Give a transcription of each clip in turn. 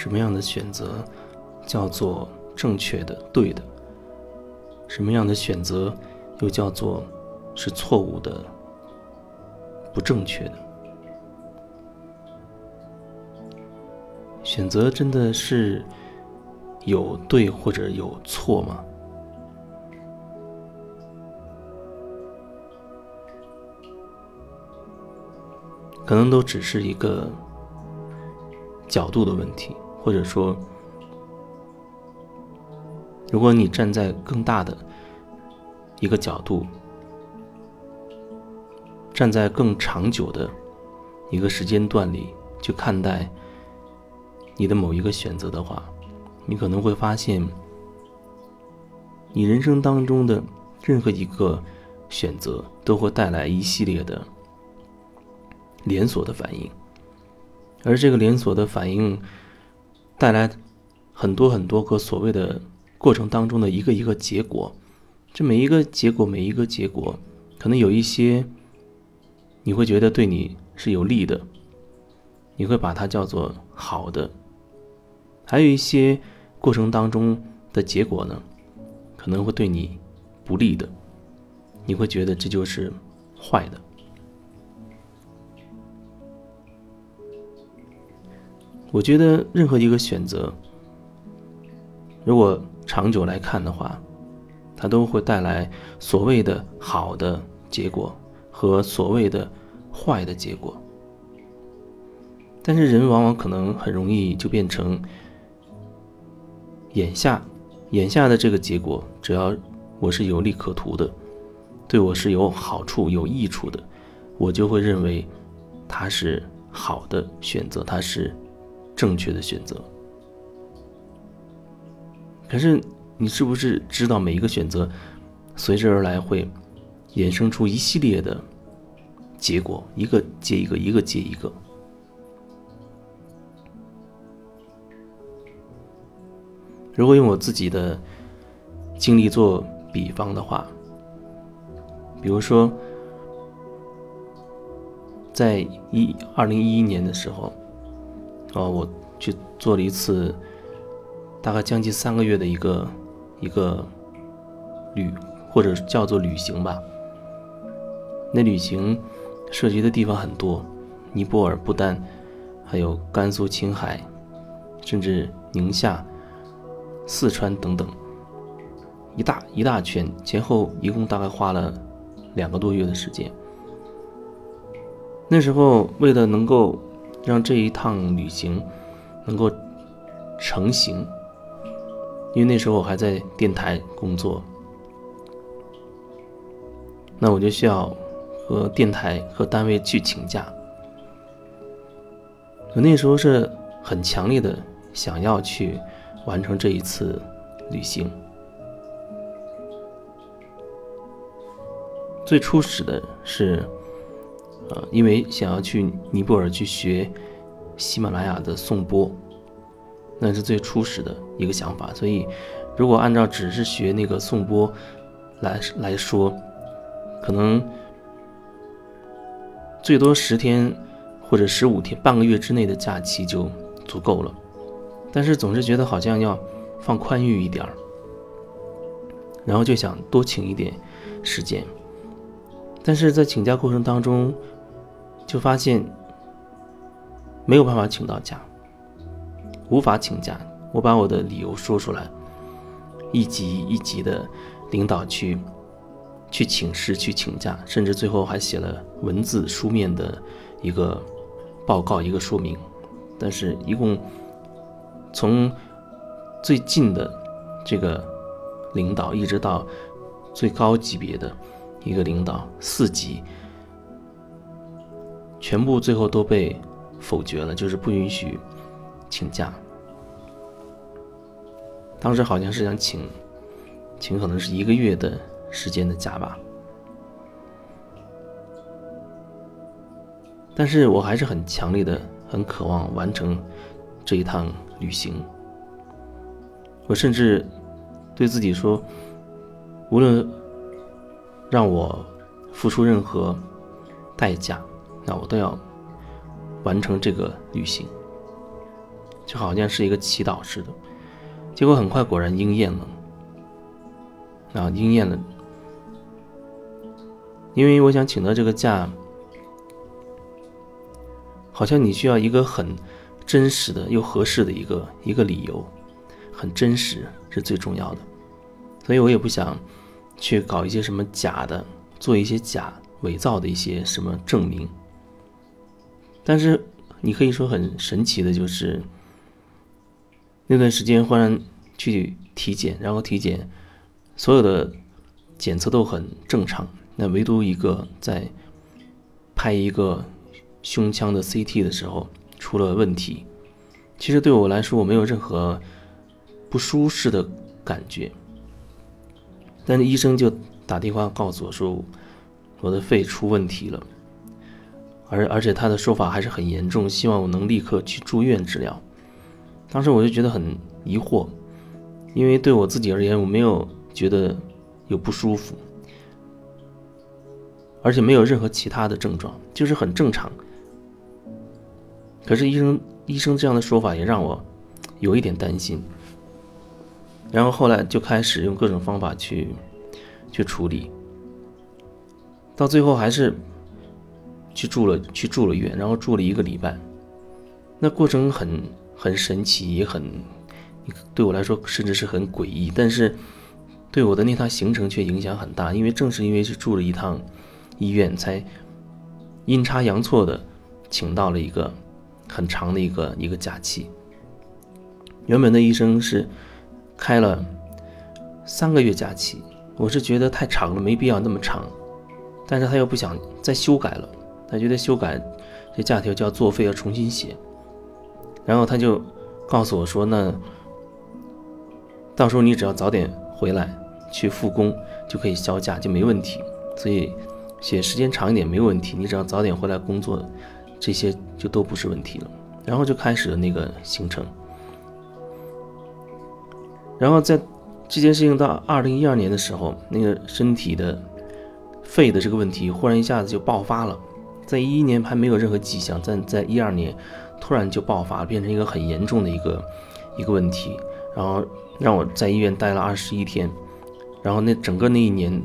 什么样的选择叫做正确的、对的？什么样的选择又叫做是错误的、不正确的？选择真的是有对或者有错吗？可能都只是一个角度的问题，或者说，如果你站在更大的一个角度，站在更长久的一个时间段里去看待你的某一个选择的话，你可能会发现，你人生当中的任何一个选择都会带来一系列的。连锁的反应，而这个连锁的反应带来很多很多个所谓的过程当中的一个一个结果，这每一个结果每一个结果，可能有一些你会觉得对你是有利的，你会把它叫做好的，还有一些过程当中的结果呢，可能会对你不利的，你会觉得这就是坏的。我觉得任何一个选择，如果长久来看的话，它都会带来所谓的好的结果和所谓的坏的结果。但是人往往可能很容易就变成眼下，眼下的这个结果，只要我是有利可图的，对我是有好处、有益处的，我就会认为它是好的选择，它是。正确的选择。可是，你是不是知道每一个选择随之而来会衍生出一系列的结果，一个接一个，一个接一个？如果用我自己的经历做比方的话，比如说，在一二零一一年的时候。哦，我去做了一次，大概将近三个月的一个一个旅，或者叫做旅行吧。那旅行涉及的地方很多，尼泊尔、不丹，还有甘肃、青海，甚至宁夏、四川等等，一大一大圈，前后一共大概花了两个多月的时间。那时候为了能够。让这一趟旅行能够成型，因为那时候我还在电台工作，那我就需要和电台和单位去请假。我那时候是很强烈的想要去完成这一次旅行。最初始的是。呃，因为想要去尼泊尔去学喜马拉雅的颂钵，那是最初始的一个想法。所以，如果按照只是学那个颂钵来来说，可能最多十天或者十五天，半个月之内的假期就足够了。但是总是觉得好像要放宽裕一点儿，然后就想多请一点时间。但是在请假过程当中，就发现没有办法请到假，无法请假。我把我的理由说出来，一级一级的领导去去请示、去请假，甚至最后还写了文字书面的一个报告、一个说明。但是，一共从最近的这个领导，一直到最高级别的一个领导，四级。全部最后都被否决了，就是不允许请假。当时好像是想请，请可能是一个月的时间的假吧。但是我还是很强烈的、很渴望完成这一趟旅行。我甚至对自己说，无论让我付出任何代价。那我都要完成这个旅行，就好像是一个祈祷似的。结果很快果然应验了，啊，应验了。因为我想请的这个假，好像你需要一个很真实的又合适的一个一个理由，很真实是最重要的。所以我也不想去搞一些什么假的，做一些假伪造的一些什么证明。但是你可以说很神奇的就是，那段时间忽然去体检，然后体检所有的检测都很正常。那唯独一个在拍一个胸腔的 CT 的时候出了问题。其实对我来说，我没有任何不舒适的感觉，但是医生就打电话告诉我说我的肺出问题了，而而且他的说法还是很严重，希望我能立刻去住院治疗。当时我就觉得很疑惑，因为对我自己而言，我没有觉得有不舒服。而且没有任何其他的症状，就是很正常。可是医生医生这样的说法也让我有一点担心。然后后来就开始用各种方法去去处理，到最后还是去住了去住了院，然后住了一个礼拜。那过程很很神奇，也很对我来说甚至是很诡异，但是对我的那趟行程却影响很大，因为正是因为是住了一趟。医院才阴差阳错的请到了一个很长的一个一个假期。原本的医生是开了三个月假期，我是觉得太长了，没必要那么长。但是他又不想再修改了，他觉得修改这假条就要作废要重新写。然后他就告诉我说：“那到时候你只要早点回来去复工，就可以销假，就没问题。”所以。写时间长一点没问题，你只要早点回来工作，这些就都不是问题了。然后就开始了那个行程。然后在这件事情到二零一二年的时候，那个身体的肺的这个问题忽然一下子就爆发了，在一一年还没有任何迹象，但在一二年突然就爆发，变成一个很严重的一个一个问题，然后让我在医院待了二十一天，然后那整个那一年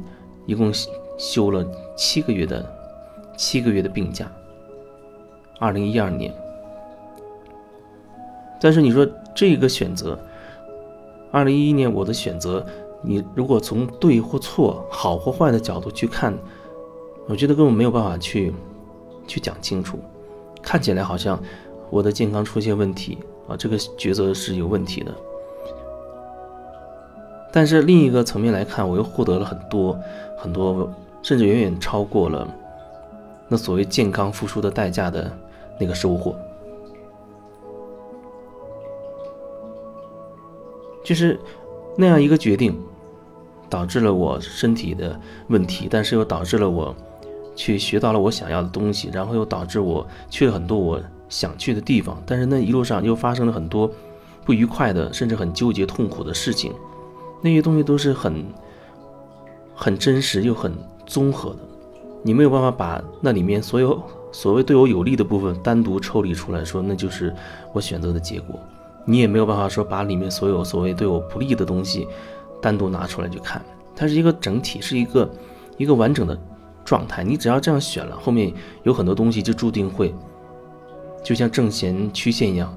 一共。休了七个月的七个月的病假。二零一二年，但是你说这个选择，二零一一年我的选择，你如果从对或错、好或坏的角度去看，我觉得根本没有办法去去讲清楚。看起来好像我的健康出现问题啊，这个抉择是有问题的。但是另一个层面来看，我又获得了很多很多。甚至远远超过了那所谓健康付出的代价的那个收获，就是那样一个决定，导致了我身体的问题，但是又导致了我去学到了我想要的东西，然后又导致我去了很多我想去的地方，但是那一路上又发生了很多不愉快的，甚至很纠结痛苦的事情，那些东西都是很很真实又很。综合的，你没有办法把那里面所有所谓对我有利的部分单独抽离出来说，那就是我选择的结果。你也没有办法说把里面所有所谓对我不利的东西单独拿出来去看，它是一个整体，是一个一个完整的状态。你只要这样选了，后面有很多东西就注定会，就像正弦曲线一样，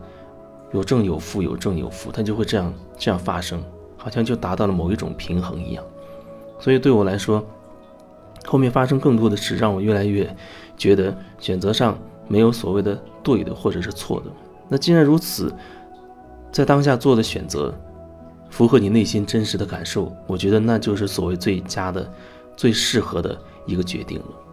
有正有负，有正有负，它就会这样这样发生，好像就达到了某一种平衡一样。所以对我来说。后面发生更多的事，让我越来越觉得选择上没有所谓的对的或者是错的。那既然如此，在当下做的选择符合你内心真实的感受，我觉得那就是所谓最佳的、最适合的一个决定了。